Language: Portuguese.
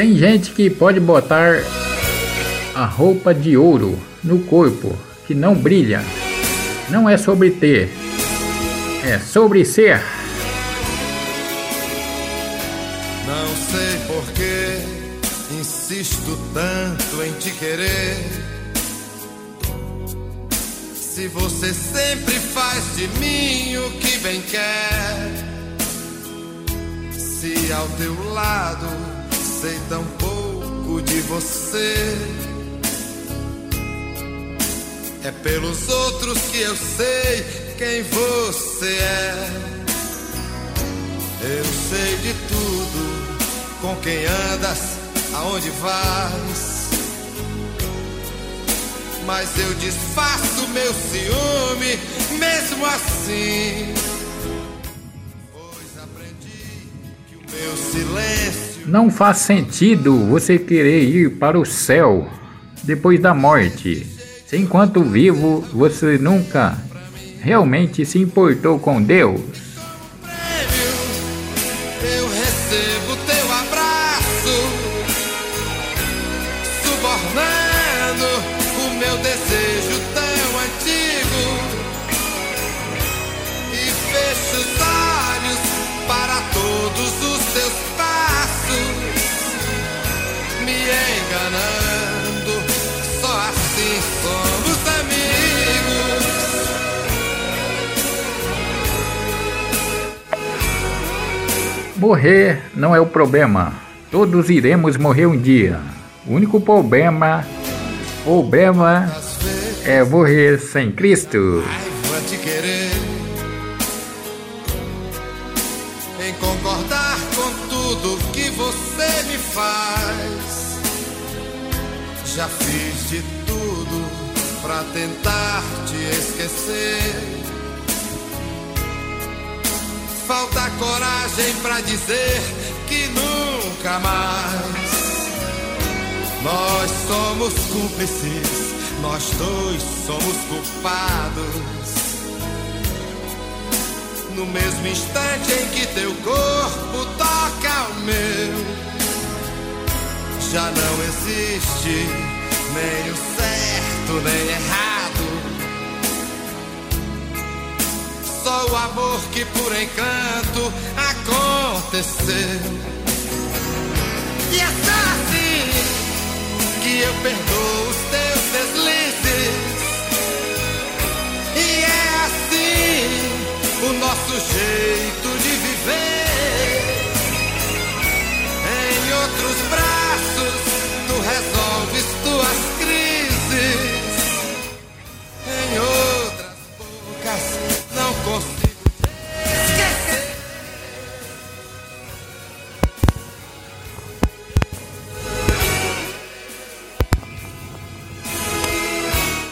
Tem gente que pode botar a roupa de ouro no corpo que não brilha. Não é sobre ter, é sobre ser. Não sei por que insisto tanto em te querer. Se você sempre faz de mim o que bem quer. Se ao teu lado sei tão pouco de você. É pelos outros que eu sei quem você é. Eu sei de tudo, com quem andas, aonde vais. Mas eu desfaço meu ciúme, mesmo assim. Pois aprendi que o meu silêncio. Não faz sentido você querer ir para o céu depois da morte. Se enquanto vivo você nunca realmente se importou com Deus. recebo teu abraço, subornando Morrer não é o problema. Todos iremos morrer um dia. O único problema, problema é morrer sem Cristo. em concordar com tudo que você me faz. Já fiz de tudo pra tentar te esquecer. Falta coragem pra dizer que nunca mais. Nós somos cúmplices, nós dois somos culpados. No mesmo instante em que teu corpo toca o meu, já não existe nem o certo nem errado. Amor que por encanto aconteceu. E é assim que eu perdoo os teus deslizes. E é assim o nosso jeito